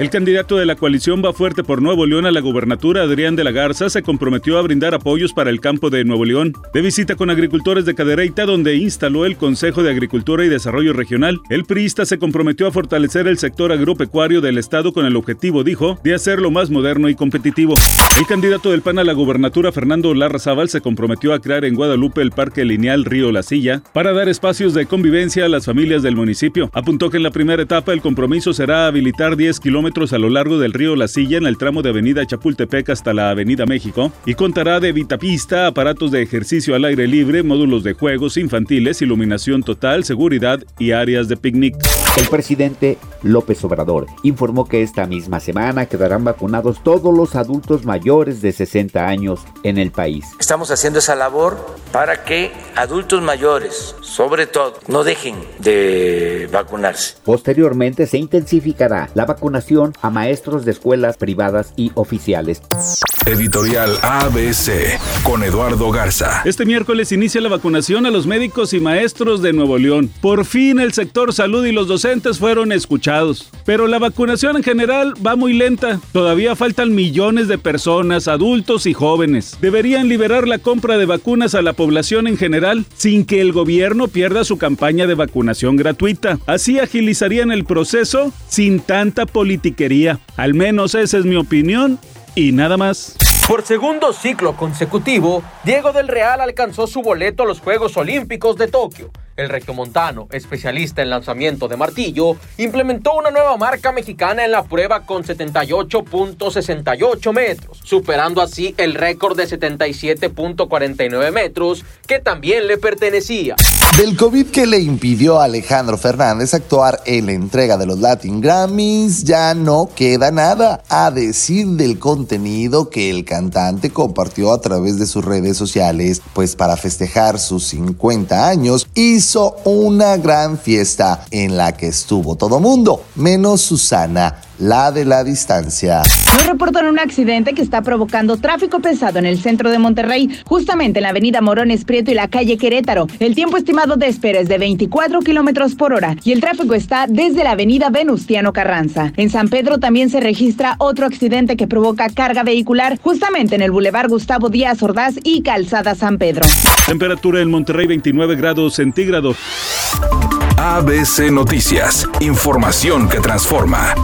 El candidato de la coalición Va Fuerte por Nuevo León a la gubernatura, Adrián de la Garza, se comprometió a brindar apoyos para el campo de Nuevo León. De visita con agricultores de Cadereyta, donde instaló el Consejo de Agricultura y Desarrollo Regional, el priista se comprometió a fortalecer el sector agropecuario del Estado con el objetivo, dijo, de hacerlo más moderno y competitivo. El candidato del PAN a la gubernatura, Fernando Larrazábal, se comprometió a crear en Guadalupe el Parque Lineal Río La Silla para dar espacios de convivencia a las familias del municipio. Apuntó que en la primera etapa el compromiso será habilitar 10 kilómetros a lo largo del río La Silla en el tramo de Avenida Chapultepec hasta la Avenida México y contará de vitapista, aparatos de ejercicio al aire libre, módulos de juegos infantiles, iluminación total, seguridad y áreas de picnic. El presidente López Obrador informó que esta misma semana quedarán vacunados todos los adultos mayores de 60 años en el país. Estamos haciendo esa labor para que adultos mayores, sobre todo, no dejen de vacunarse. Posteriormente se intensificará la vacunación a maestros de escuelas privadas y oficiales. Editorial ABC con Eduardo Garza. Este miércoles inicia la vacunación a los médicos y maestros de Nuevo León. Por fin el sector salud y los docentes fueron escuchados. Pero la vacunación en general va muy lenta. Todavía faltan millones de personas, adultos y jóvenes. Deberían liberar la compra de vacunas a la población en general sin que el gobierno pierda su campaña de vacunación gratuita. Así agilizarían el proceso sin tanta politiquería. Al menos esa es mi opinión y nada más. Por segundo ciclo consecutivo, Diego del Real alcanzó su boleto a los Juegos Olímpicos de Tokio. El regiomontano, especialista en lanzamiento de martillo, implementó una nueva marca mexicana en la prueba con 78.68 metros, superando así el récord de 77.49 metros que también le pertenecía. Del COVID que le impidió a Alejandro Fernández actuar en la entrega de los Latin Grammys, ya no queda nada. A decir del contenido que el cantante compartió a través de sus redes sociales, pues para festejar sus 50 años hizo una gran fiesta en la que estuvo todo mundo, menos Susana, la de la distancia. Nos reportan un accidente que está provocando tráfico pesado en el centro de Monterrey, justamente en la avenida Morones Prieto y la calle Querétaro. El tiempo estimado de espera es de 24 kilómetros por hora y el tráfico está desde la avenida Venustiano Carranza. En San Pedro también se registra otro accidente que provoca carga vehicular justamente en el Boulevard Gustavo Díaz Ordaz y Calzada San Pedro. Temperatura en Monterrey 29 grados centígrados. ABC Noticias, información que transforma.